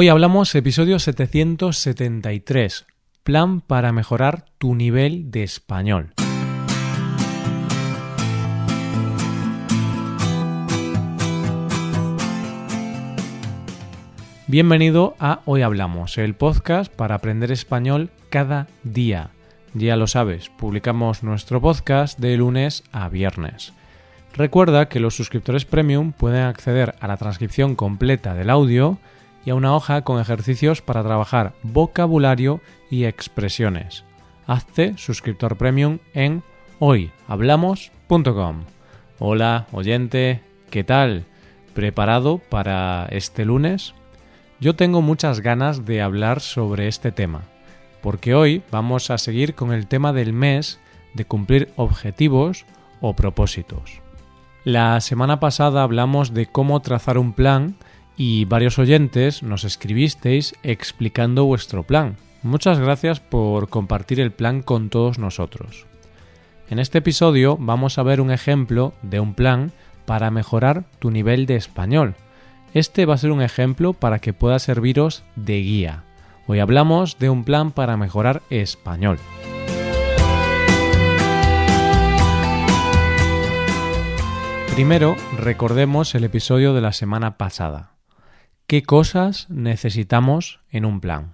Hoy hablamos episodio 773, plan para mejorar tu nivel de español. Bienvenido a Hoy Hablamos, el podcast para aprender español cada día. Ya lo sabes, publicamos nuestro podcast de lunes a viernes. Recuerda que los suscriptores premium pueden acceder a la transcripción completa del audio y a una hoja con ejercicios para trabajar vocabulario y expresiones. Hazte suscriptor premium en hoyhablamos.com. Hola, oyente, ¿qué tal? ¿Preparado para este lunes? Yo tengo muchas ganas de hablar sobre este tema, porque hoy vamos a seguir con el tema del mes de cumplir objetivos o propósitos. La semana pasada hablamos de cómo trazar un plan y varios oyentes nos escribisteis explicando vuestro plan. Muchas gracias por compartir el plan con todos nosotros. En este episodio vamos a ver un ejemplo de un plan para mejorar tu nivel de español. Este va a ser un ejemplo para que pueda serviros de guía. Hoy hablamos de un plan para mejorar español. Primero, recordemos el episodio de la semana pasada. ¿Qué cosas necesitamos en un plan?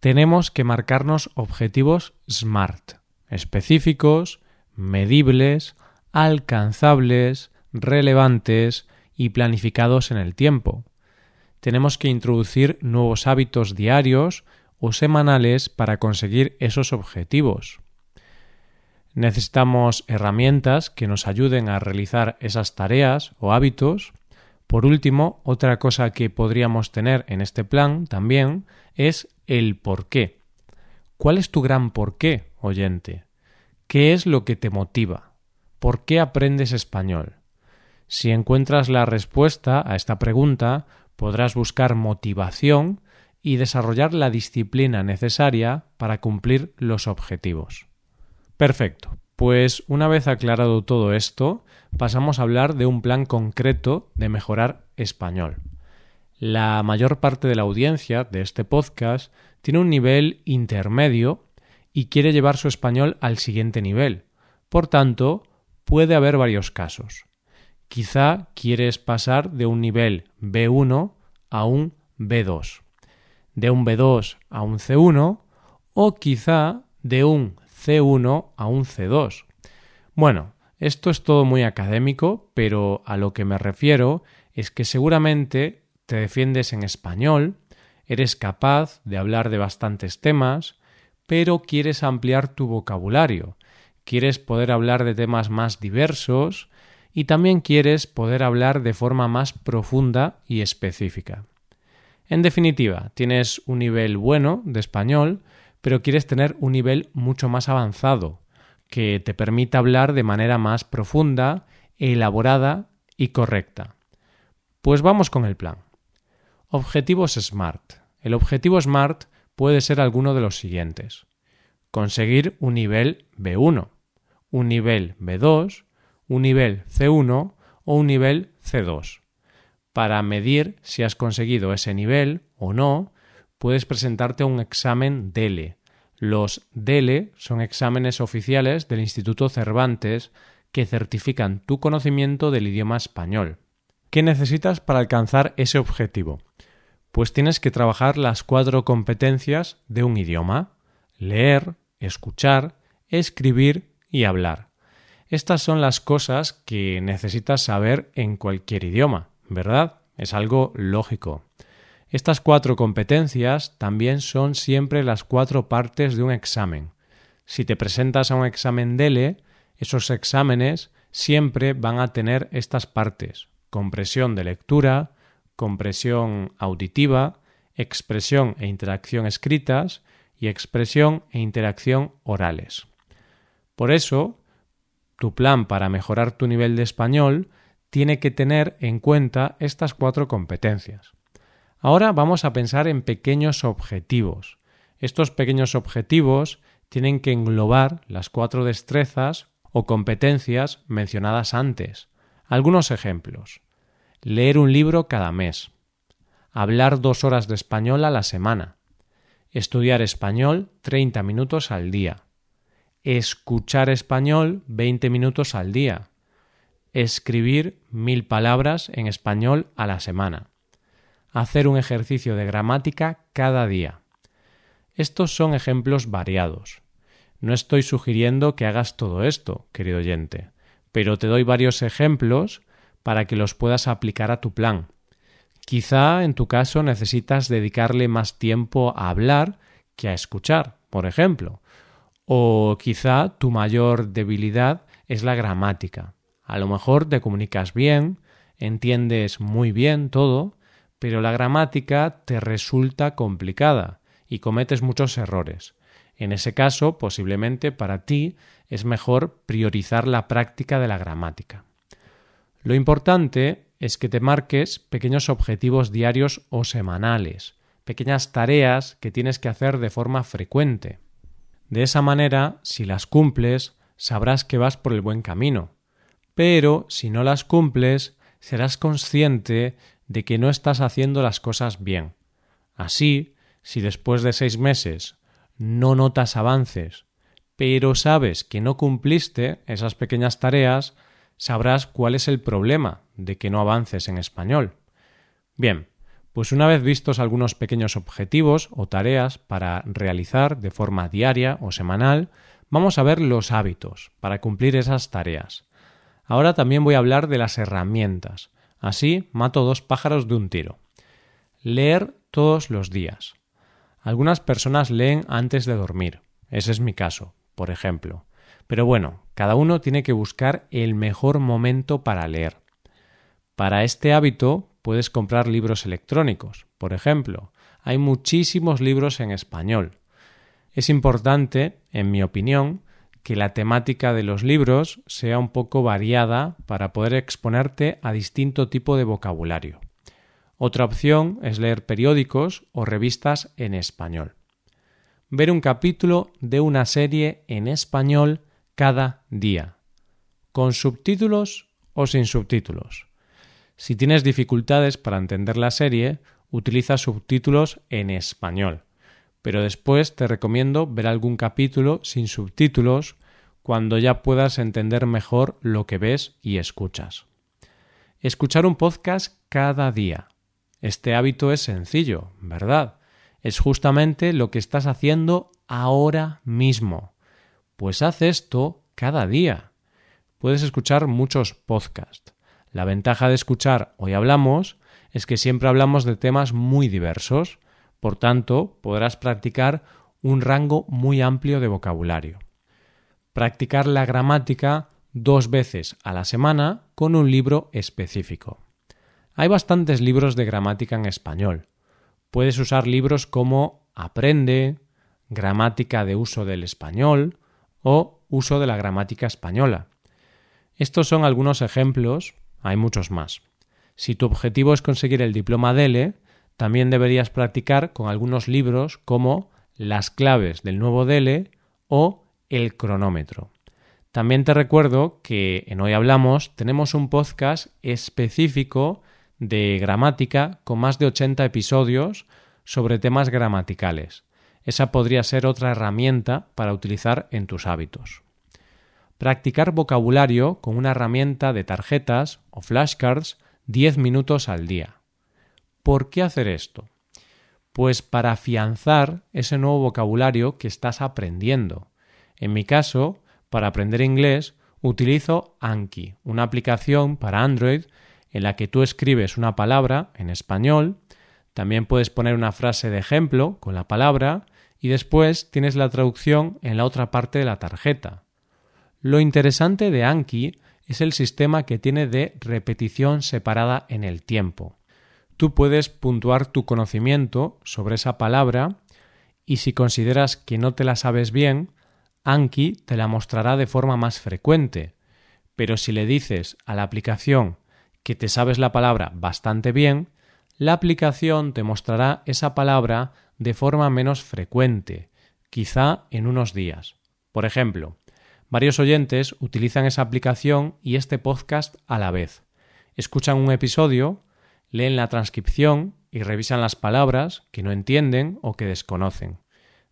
Tenemos que marcarnos objetivos SMART, específicos, medibles, alcanzables, relevantes y planificados en el tiempo. Tenemos que introducir nuevos hábitos diarios o semanales para conseguir esos objetivos. Necesitamos herramientas que nos ayuden a realizar esas tareas o hábitos por último, otra cosa que podríamos tener en este plan también es el por qué. ¿Cuál es tu gran por qué, oyente? ¿Qué es lo que te motiva? ¿Por qué aprendes español? Si encuentras la respuesta a esta pregunta, podrás buscar motivación y desarrollar la disciplina necesaria para cumplir los objetivos. Perfecto. Pues una vez aclarado todo esto, pasamos a hablar de un plan concreto de mejorar español. La mayor parte de la audiencia de este podcast tiene un nivel intermedio y quiere llevar su español al siguiente nivel. Por tanto, puede haber varios casos. Quizá quieres pasar de un nivel B1 a un B2, de un B2 a un C1 o quizá de un C1 a un C2. Bueno, esto es todo muy académico, pero a lo que me refiero es que seguramente te defiendes en español, eres capaz de hablar de bastantes temas, pero quieres ampliar tu vocabulario, quieres poder hablar de temas más diversos y también quieres poder hablar de forma más profunda y específica. En definitiva, tienes un nivel bueno de español, pero quieres tener un nivel mucho más avanzado, que te permita hablar de manera más profunda, elaborada y correcta. Pues vamos con el plan. Objetivos SMART. El objetivo SMART puede ser alguno de los siguientes. Conseguir un nivel B1, un nivel B2, un nivel C1 o un nivel C2. Para medir si has conseguido ese nivel o no, puedes presentarte a un examen DELE. Los DELE son exámenes oficiales del Instituto Cervantes que certifican tu conocimiento del idioma español. ¿Qué necesitas para alcanzar ese objetivo? Pues tienes que trabajar las cuatro competencias de un idioma leer, escuchar, escribir y hablar. Estas son las cosas que necesitas saber en cualquier idioma, ¿verdad? Es algo lógico. Estas cuatro competencias también son siempre las cuatro partes de un examen. Si te presentas a un examen DELE, esos exámenes siempre van a tener estas partes compresión de lectura, compresión auditiva, expresión e interacción escritas y expresión e interacción orales. Por eso, tu plan para mejorar tu nivel de español tiene que tener en cuenta estas cuatro competencias. Ahora vamos a pensar en pequeños objetivos. Estos pequeños objetivos tienen que englobar las cuatro destrezas o competencias mencionadas antes. Algunos ejemplos. Leer un libro cada mes. hablar dos horas de español a la semana, estudiar español 30 minutos al día, escuchar español 20 minutos al día, escribir mil palabras en español a la semana, hacer un ejercicio de gramática cada día. Estos son ejemplos variados. No estoy sugiriendo que hagas todo esto, querido oyente, pero te doy varios ejemplos para que los puedas aplicar a tu plan. Quizá en tu caso necesitas dedicarle más tiempo a hablar que a escuchar, por ejemplo. O quizá tu mayor debilidad es la gramática. A lo mejor te comunicas bien, entiendes muy bien todo, pero la gramática te resulta complicada y cometes muchos errores. En ese caso, posiblemente para ti es mejor priorizar la práctica de la gramática. Lo importante es que te marques pequeños objetivos diarios o semanales, pequeñas tareas que tienes que hacer de forma frecuente. De esa manera, si las cumples, sabrás que vas por el buen camino. Pero si no las cumples, serás consciente de que no estás haciendo las cosas bien. Así, si después de seis meses no notas avances, pero sabes que no cumpliste esas pequeñas tareas, sabrás cuál es el problema de que no avances en español. Bien, pues una vez vistos algunos pequeños objetivos o tareas para realizar de forma diaria o semanal, vamos a ver los hábitos para cumplir esas tareas. Ahora también voy a hablar de las herramientas. Así mato dos pájaros de un tiro. Leer todos los días. Algunas personas leen antes de dormir. Ese es mi caso, por ejemplo. Pero bueno, cada uno tiene que buscar el mejor momento para leer. Para este hábito puedes comprar libros electrónicos. Por ejemplo, hay muchísimos libros en español. Es importante, en mi opinión, que la temática de los libros sea un poco variada para poder exponerte a distinto tipo de vocabulario. Otra opción es leer periódicos o revistas en español. Ver un capítulo de una serie en español cada día, con subtítulos o sin subtítulos. Si tienes dificultades para entender la serie, utiliza subtítulos en español. Pero después te recomiendo ver algún capítulo sin subtítulos cuando ya puedas entender mejor lo que ves y escuchas. Escuchar un podcast cada día. Este hábito es sencillo, ¿verdad? Es justamente lo que estás haciendo ahora mismo. Pues haz esto cada día. Puedes escuchar muchos podcasts. La ventaja de escuchar Hoy Hablamos es que siempre hablamos de temas muy diversos, por tanto podrás practicar un rango muy amplio de vocabulario. Practicar la gramática dos veces a la semana con un libro específico. Hay bastantes libros de gramática en español. Puedes usar libros como Aprende, Gramática de uso del español o Uso de la gramática española. Estos son algunos ejemplos hay muchos más. Si tu objetivo es conseguir el diploma DELE, también deberías practicar con algunos libros como Las claves del nuevo DELE o El cronómetro. También te recuerdo que en Hoy Hablamos tenemos un podcast específico de gramática con más de 80 episodios sobre temas gramaticales. Esa podría ser otra herramienta para utilizar en tus hábitos. Practicar vocabulario con una herramienta de tarjetas o flashcards 10 minutos al día. ¿Por qué hacer esto? Pues para afianzar ese nuevo vocabulario que estás aprendiendo. En mi caso, para aprender inglés, utilizo Anki, una aplicación para Android en la que tú escribes una palabra en español, también puedes poner una frase de ejemplo con la palabra y después tienes la traducción en la otra parte de la tarjeta. Lo interesante de Anki es el sistema que tiene de repetición separada en el tiempo. Tú puedes puntuar tu conocimiento sobre esa palabra y si consideras que no te la sabes bien, Anki te la mostrará de forma más frecuente. Pero si le dices a la aplicación que te sabes la palabra bastante bien, la aplicación te mostrará esa palabra de forma menos frecuente, quizá en unos días. Por ejemplo, Varios oyentes utilizan esa aplicación y este podcast a la vez. Escuchan un episodio, leen la transcripción y revisan las palabras que no entienden o que desconocen.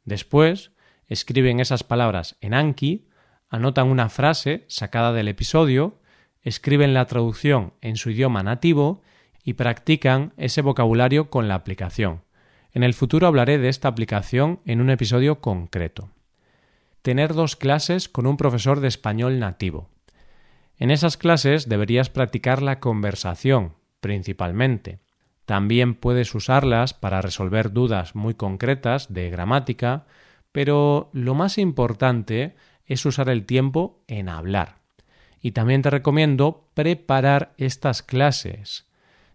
Después, escriben esas palabras en Anki, anotan una frase sacada del episodio, escriben la traducción en su idioma nativo y practican ese vocabulario con la aplicación. En el futuro hablaré de esta aplicación en un episodio concreto. Tener dos clases con un profesor de español nativo. En esas clases deberías practicar la conversación, principalmente. También puedes usarlas para resolver dudas muy concretas de gramática, pero lo más importante es usar el tiempo en hablar. Y también te recomiendo preparar estas clases.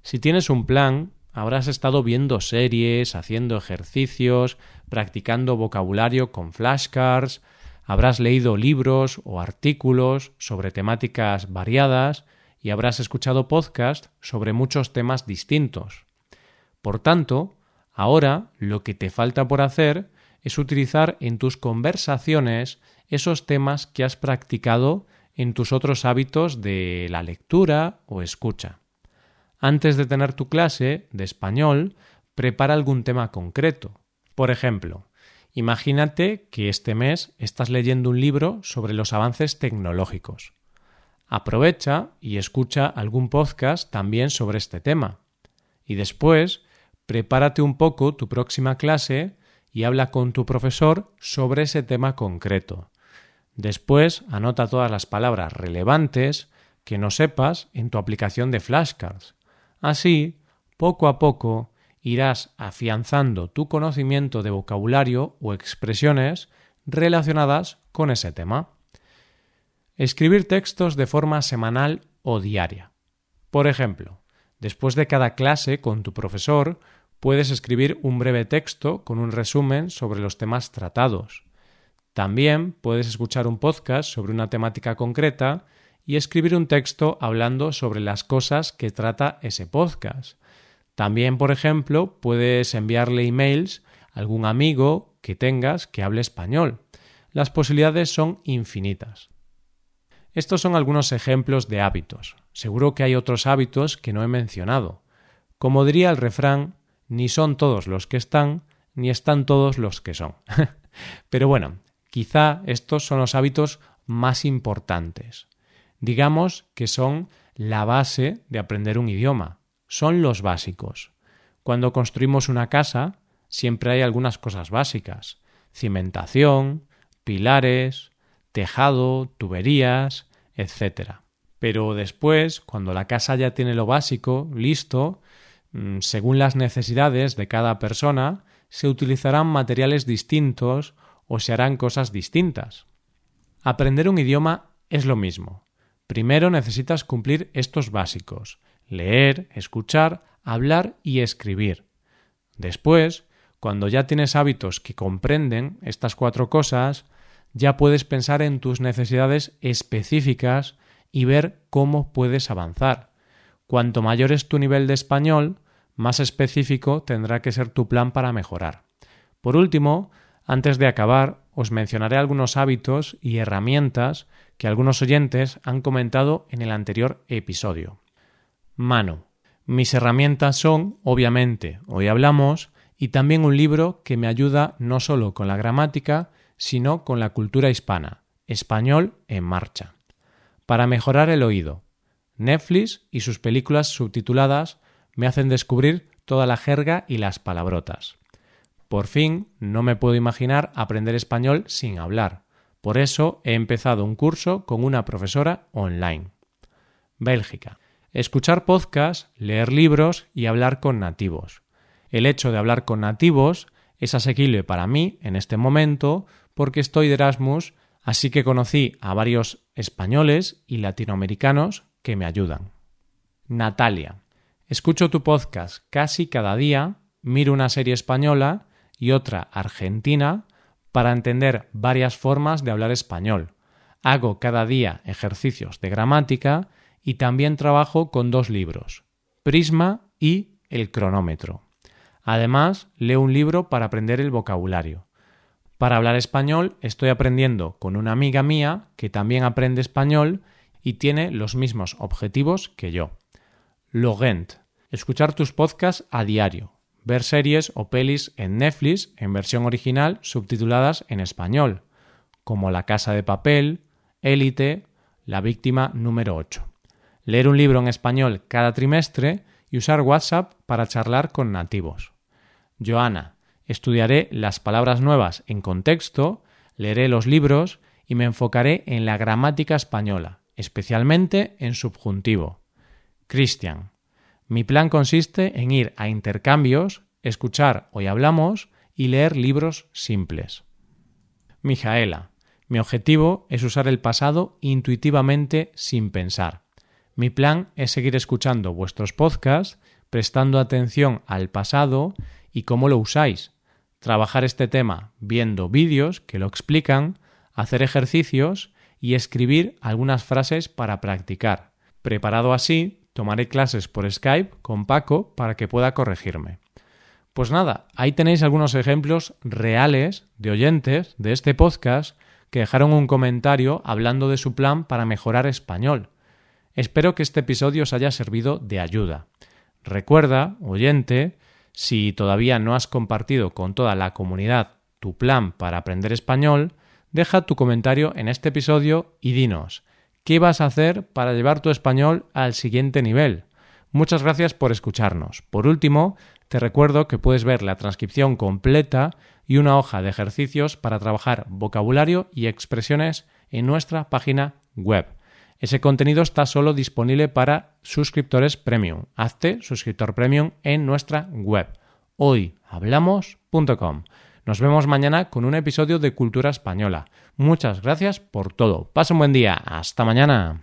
Si tienes un plan, habrás estado viendo series, haciendo ejercicios, practicando vocabulario con flashcards, habrás leído libros o artículos sobre temáticas variadas y habrás escuchado podcasts sobre muchos temas distintos. Por tanto, ahora lo que te falta por hacer es utilizar en tus conversaciones esos temas que has practicado en tus otros hábitos de la lectura o escucha. Antes de tener tu clase de español, prepara algún tema concreto. Por ejemplo, imagínate que este mes estás leyendo un libro sobre los avances tecnológicos. Aprovecha y escucha algún podcast también sobre este tema. Y después, prepárate un poco tu próxima clase y habla con tu profesor sobre ese tema concreto. Después, anota todas las palabras relevantes que no sepas en tu aplicación de flashcards. Así, poco a poco, irás afianzando tu conocimiento de vocabulario o expresiones relacionadas con ese tema. Escribir textos de forma semanal o diaria. Por ejemplo, después de cada clase con tu profesor, puedes escribir un breve texto con un resumen sobre los temas tratados. También puedes escuchar un podcast sobre una temática concreta y escribir un texto hablando sobre las cosas que trata ese podcast. También, por ejemplo, puedes enviarle emails a algún amigo que tengas que hable español. Las posibilidades son infinitas. Estos son algunos ejemplos de hábitos. Seguro que hay otros hábitos que no he mencionado. Como diría el refrán, ni son todos los que están, ni están todos los que son. Pero bueno, quizá estos son los hábitos más importantes. Digamos que son la base de aprender un idioma. Son los básicos. Cuando construimos una casa, siempre hay algunas cosas básicas. Cimentación, pilares, tejado, tuberías, etc. Pero después, cuando la casa ya tiene lo básico listo, mm, según las necesidades de cada persona, se utilizarán materiales distintos o se harán cosas distintas. Aprender un idioma es lo mismo. Primero necesitas cumplir estos básicos leer, escuchar, hablar y escribir. Después, cuando ya tienes hábitos que comprenden estas cuatro cosas, ya puedes pensar en tus necesidades específicas y ver cómo puedes avanzar. Cuanto mayor es tu nivel de español, más específico tendrá que ser tu plan para mejorar. Por último, antes de acabar, os mencionaré algunos hábitos y herramientas que algunos oyentes han comentado en el anterior episodio. Mano. Mis herramientas son, obviamente, hoy hablamos, y también un libro que me ayuda no solo con la gramática, sino con la cultura hispana, español en marcha. Para mejorar el oído, Netflix y sus películas subtituladas me hacen descubrir toda la jerga y las palabrotas. Por fin, no me puedo imaginar aprender español sin hablar. Por eso he empezado un curso con una profesora online. Bélgica. Escuchar podcasts, leer libros y hablar con nativos. El hecho de hablar con nativos es asequible para mí en este momento porque estoy de Erasmus, así que conocí a varios españoles y latinoamericanos que me ayudan. Natalia. Escucho tu podcast casi cada día, miro una serie española y otra argentina para entender varias formas de hablar español. Hago cada día ejercicios de gramática y también trabajo con dos libros, Prisma y El cronómetro. Además, leo un libro para aprender el vocabulario. Para hablar español estoy aprendiendo con una amiga mía que también aprende español y tiene los mismos objetivos que yo. Logent. Escuchar tus podcasts a diario. ver series o pelis en Netflix en versión original subtituladas en español, como La Casa de Papel, Élite, La Víctima número 8. Leer un libro en español cada trimestre y usar WhatsApp para charlar con nativos. Joana, estudiaré las palabras nuevas en contexto, leeré los libros y me enfocaré en la gramática española, especialmente en subjuntivo. Cristian, mi plan consiste en ir a intercambios, escuchar Hoy Hablamos y leer libros simples. Mijaela, mi objetivo es usar el pasado intuitivamente sin pensar. Mi plan es seguir escuchando vuestros podcasts, prestando atención al pasado y cómo lo usáis, trabajar este tema viendo vídeos que lo explican, hacer ejercicios y escribir algunas frases para practicar. Preparado así, tomaré clases por Skype con Paco para que pueda corregirme. Pues nada, ahí tenéis algunos ejemplos reales de oyentes de este podcast que dejaron un comentario hablando de su plan para mejorar español. Espero que este episodio os haya servido de ayuda. Recuerda, oyente, si todavía no has compartido con toda la comunidad tu plan para aprender español, deja tu comentario en este episodio y dinos, ¿Qué vas a hacer para llevar tu español al siguiente nivel? Muchas gracias por escucharnos. Por último, te recuerdo que puedes ver la transcripción completa y una hoja de ejercicios para trabajar vocabulario y expresiones en nuestra página web. Ese contenido está solo disponible para suscriptores premium. Hazte suscriptor premium en nuestra web hoyhablamos.com. Nos vemos mañana con un episodio de Cultura Española. Muchas gracias por todo. Pasa un buen día. Hasta mañana.